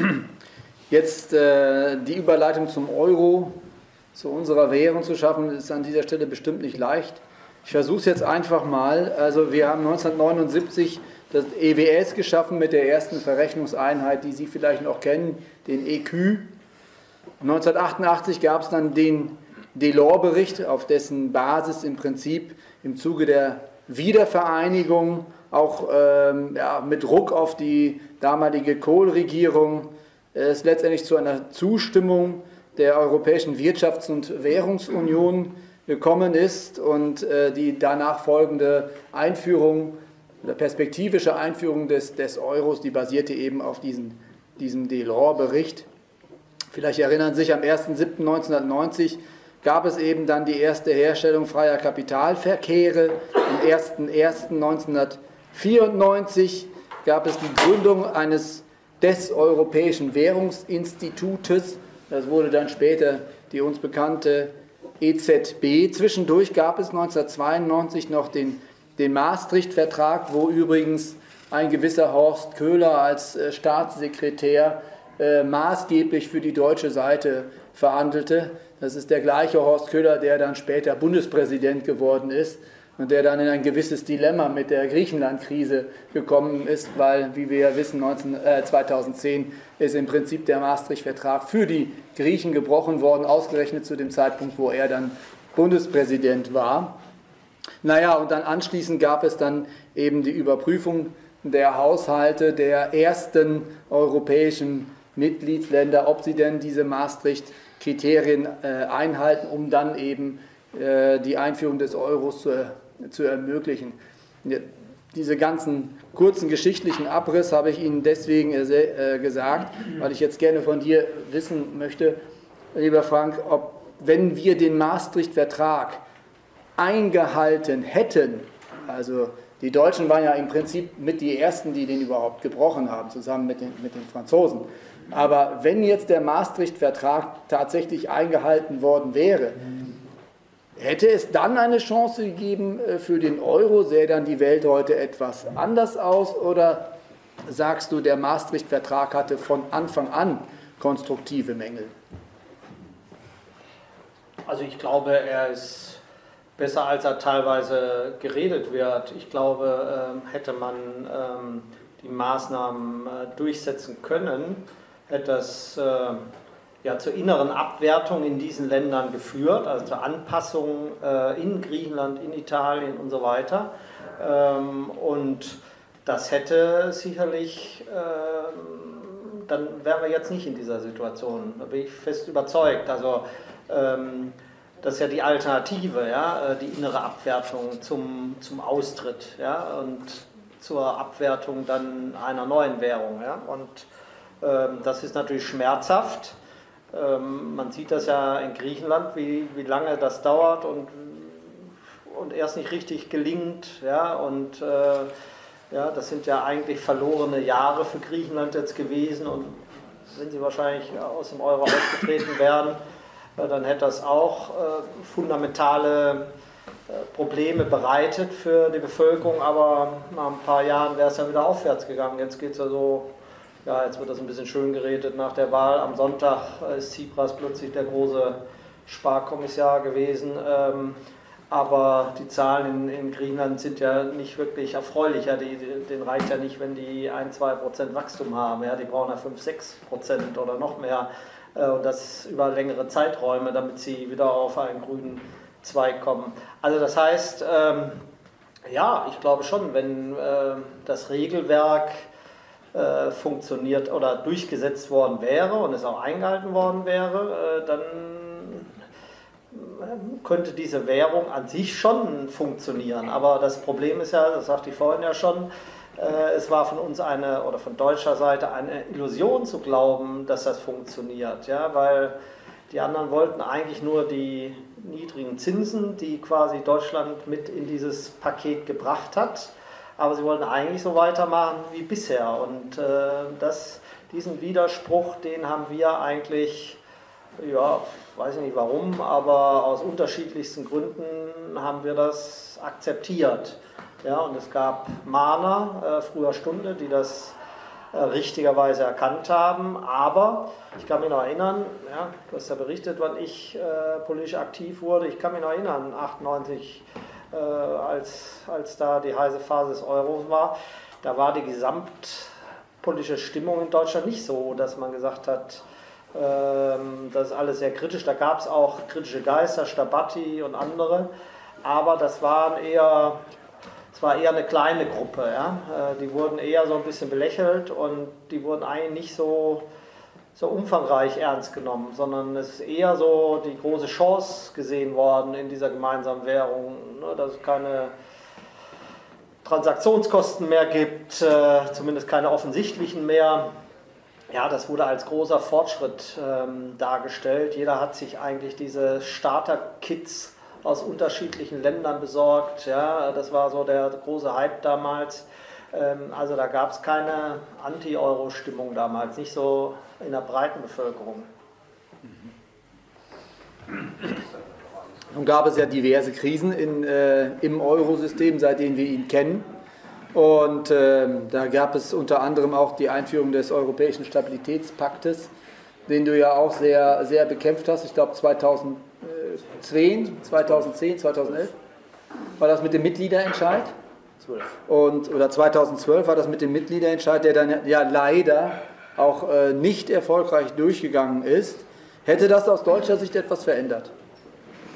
jetzt äh, die Überleitung zum Euro, zu unserer Währung zu schaffen, ist an dieser Stelle bestimmt nicht leicht. Ich versuche es jetzt einfach mal. Also wir haben 1979 das EWS geschaffen mit der ersten Verrechnungseinheit, die Sie vielleicht noch kennen, den EQ. 1988 gab es dann den Delors-Bericht, auf dessen Basis im Prinzip im Zuge der Wiedervereinigung auch ähm, ja, mit Druck auf die damalige Kohl-Regierung es letztendlich zu einer Zustimmung der Europäischen Wirtschafts- und Währungsunion gekommen ist und äh, die danach folgende Einführung, perspektivische Einführung des, des Euros, die basierte eben auf diesen, diesem Delors-Bericht. Vielleicht erinnern Sie sich, am 1.7.1990 gab es eben dann die erste Herstellung freier Kapitalverkehre. Am 1.1.1994 gab es die Gründung eines des Europäischen Währungsinstitutes. Das wurde dann später die uns bekannte EZB. Zwischendurch gab es 1992 noch den, den Maastricht-Vertrag, wo übrigens ein gewisser Horst Köhler als äh, Staatssekretär äh, maßgeblich für die deutsche Seite verhandelte. Das ist der gleiche Horst Köhler, der dann später Bundespräsident geworden ist und der dann in ein gewisses Dilemma mit der Griechenland-Krise gekommen ist, weil, wie wir ja wissen, 19, äh, 2010 ist im Prinzip der Maastricht-Vertrag für die Griechen gebrochen worden, ausgerechnet zu dem Zeitpunkt, wo er dann Bundespräsident war. Naja, und dann anschließend gab es dann eben die Überprüfung der Haushalte der ersten europäischen Mitgliedsländer, ob sie denn diese Maastricht-Kriterien äh, einhalten, um dann eben äh, die Einführung des Euros zu zu ermöglichen. Diese ganzen kurzen geschichtlichen Abriss habe ich Ihnen deswegen äh, gesagt, weil ich jetzt gerne von dir wissen möchte, lieber Frank, ob wenn wir den Maastricht-Vertrag eingehalten hätten, also die Deutschen waren ja im Prinzip mit die Ersten, die den überhaupt gebrochen haben, zusammen mit den, mit den Franzosen. Aber wenn jetzt der Maastricht-Vertrag tatsächlich eingehalten worden wäre, Hätte es dann eine Chance gegeben äh, für den Euro? Sähe dann die Welt heute etwas anders aus? Oder sagst du, der Maastricht-Vertrag hatte von Anfang an konstruktive Mängel? Also ich glaube, er ist besser, als er teilweise geredet wird. Ich glaube, ähm, hätte man ähm, die Maßnahmen äh, durchsetzen können, hätte es äh, ja, zur inneren Abwertung in diesen Ländern geführt, also zur Anpassung äh, in Griechenland, in Italien und so weiter. Ähm, und das hätte sicherlich, ähm, dann wären wir jetzt nicht in dieser Situation. Da bin ich fest überzeugt. Also ähm, das ist ja die Alternative, ja, äh, die innere Abwertung zum, zum Austritt ja, und zur Abwertung dann einer neuen Währung. Ja. Und ähm, das ist natürlich schmerzhaft. Ähm, man sieht das ja in Griechenland, wie, wie lange das dauert und, und erst nicht richtig gelingt. Ja, und äh, ja, das sind ja eigentlich verlorene Jahre für Griechenland jetzt gewesen und wenn sie wahrscheinlich aus dem Euro ausgetreten wären, äh, dann hätte das auch äh, fundamentale Probleme bereitet für die Bevölkerung, aber nach ein paar Jahren wäre es ja wieder aufwärts gegangen. Jetzt geht es ja so, ja, jetzt wird das ein bisschen schön geredet nach der Wahl. Am Sonntag ist Tsipras plötzlich der große Sparkommissar gewesen. Ähm, aber die Zahlen in, in, Griechenland sind ja nicht wirklich erfreulich. Ja, die, denen reicht ja nicht, wenn die 1-2% Wachstum haben. Ja, die brauchen ja 5-6% oder noch mehr. Äh, und das über längere Zeiträume, damit sie wieder auf einen grünen Zweig kommen. Also das heißt, ähm, ja, ich glaube schon, wenn äh, das Regelwerk äh, funktioniert oder durchgesetzt worden wäre und es auch eingehalten worden wäre, äh, dann könnte diese Währung an sich schon funktionieren. Aber das Problem ist ja, das sagte ich vorhin ja schon, äh, es war von uns eine oder von deutscher Seite eine Illusion zu glauben, dass das funktioniert, ja, weil die anderen wollten eigentlich nur die niedrigen Zinsen, die quasi Deutschland mit in dieses Paket gebracht hat, aber sie wollten eigentlich so weitermachen wie bisher und äh, das, diesen Widerspruch, den haben wir eigentlich, ja, weiß ich nicht warum, aber aus unterschiedlichsten Gründen haben wir das akzeptiert. Ja, und es gab Mahner, äh, früher Stunde, die das äh, richtigerweise erkannt haben. Aber ich kann mich noch erinnern, ja, du hast ja berichtet, wann ich äh, politisch aktiv wurde. Ich kann mich noch erinnern, 98, äh, als, als da die heiße Phase des Euros war, da war die gesamtpolitische Stimmung in Deutschland nicht so, dass man gesagt hat, ähm, das ist alles sehr kritisch. Da gab es auch kritische Geister, Stabatti und andere. Aber das waren eher es war eher eine kleine Gruppe. Ja? Äh, die wurden eher so ein bisschen belächelt und die wurden eigentlich nicht so, so umfangreich ernst genommen, sondern es ist eher so die große Chance gesehen worden in dieser gemeinsamen Währung, ne? dass es keine Transaktionskosten mehr gibt, äh, zumindest keine offensichtlichen mehr. Ja, das wurde als großer Fortschritt ähm, dargestellt. Jeder hat sich eigentlich diese Starter-Kits aus unterschiedlichen Ländern besorgt. Ja, das war so der große Hype damals. Ähm, also da gab es keine Anti-Euro-Stimmung damals, nicht so in der breiten Bevölkerung. Nun gab es ja diverse Krisen in, äh, im Eurosystem, seitdem wir ihn kennen. Und äh, da gab es unter anderem auch die Einführung des Europäischen Stabilitätspaktes, den du ja auch sehr, sehr bekämpft hast. Ich glaube 2000 2010, 2010, 2011 war das mit dem Mitgliederentscheid. 12. Und, oder 2012 war das mit dem Mitgliederentscheid, der dann ja leider auch äh, nicht erfolgreich durchgegangen ist. Hätte das aus deutscher Sicht etwas verändert?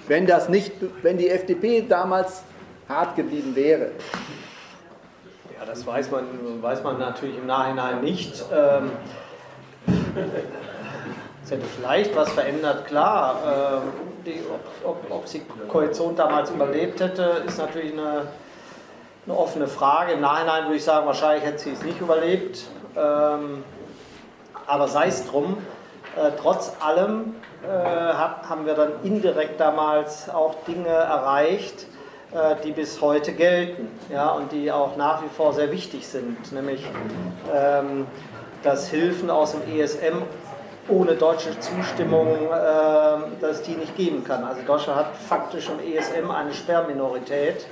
Wenn, das nicht, wenn die FDP damals hart geblieben wäre? Ja, das weiß man, weiß man natürlich im Nachhinein nicht. Ähm, es hätte vielleicht was verändert, klar. Ähm, die, ob, ob, ob die Koalition damals überlebt hätte, ist natürlich eine, eine offene Frage. Im Nachhinein würde ich sagen, wahrscheinlich hätte sie es nicht überlebt. Ähm, aber sei es drum, äh, trotz allem äh, haben wir dann indirekt damals auch Dinge erreicht, äh, die bis heute gelten ja, und die auch nach wie vor sehr wichtig sind, nämlich ähm, dass Hilfen aus dem ESM ohne deutsche Zustimmung, äh, dass es die nicht geben kann. Also Deutschland hat faktisch im ESM eine Sperrminorität.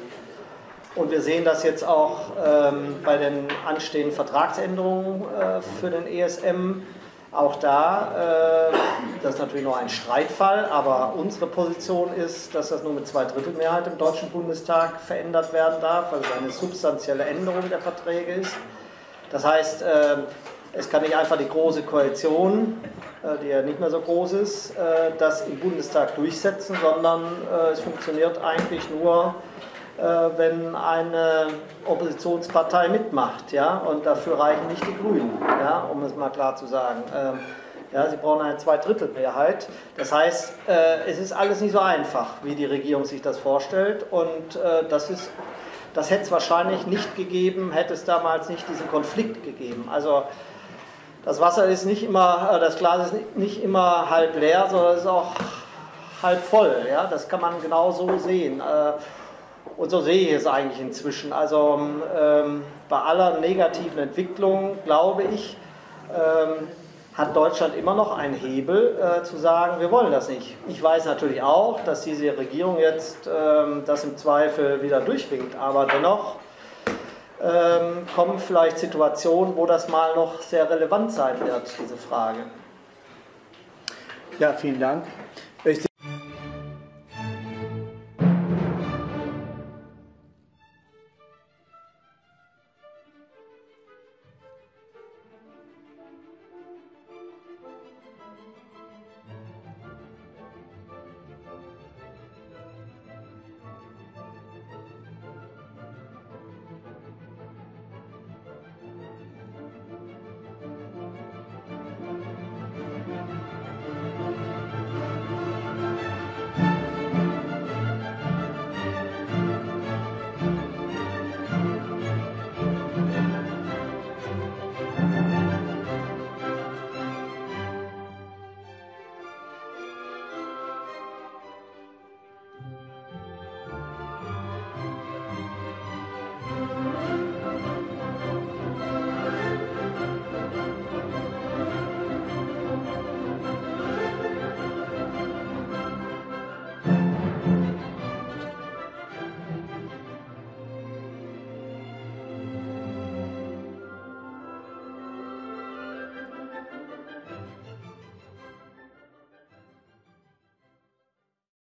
Und wir sehen das jetzt auch ähm, bei den anstehenden Vertragsänderungen äh, für den ESM. Auch da, äh, das ist natürlich nur ein Streitfall, aber unsere Position ist, dass das nur mit Zweidrittelmehrheit im Deutschen Bundestag verändert werden darf, weil es eine substanzielle Änderung der Verträge ist. Das heißt, ähm, Es kann nicht einfach die große Koalition, äh, die ja nicht mehr so groß ist, äh, das im Bundestag durchsetzen, sondern äh, es funktioniert eigentlich nur, wenn eine Oppositionspartei mitmacht. Ja? Und dafür reichen nicht die Grünen, ja? um es mal klar zu sagen. Ähm, ja, sie brauchen eine Zweidrittelmehrheit. Das heißt, es ist alles nicht so einfach, wie die Regierung sich das vorstellt. Und das ist das hätte es wahrscheinlich nicht gegeben, hätte es damals nicht diesen Konflikt gegeben. Also das Wasser ist nicht immer, äh, das Glas ist nicht immer halb leer, sondern es ist auch halb voll. Ja? Das kann man genau so sehen. Und so sehe ich es eigentlich inzwischen. Also ähm, bei aller negativen Entwicklung glaube ich, ähm, hat Deutschland immer noch einen Hebel äh, zu sagen, wir wollen das nicht. Ich weiß natürlich auch, dass diese Regierung jetzt ähm, das im Zweifel wieder durchwinkt, aber dennoch ähm, kommen vielleicht Situationen, wo das mal noch sehr relevant sein wird, diese Frage. Ja, vielen Dank.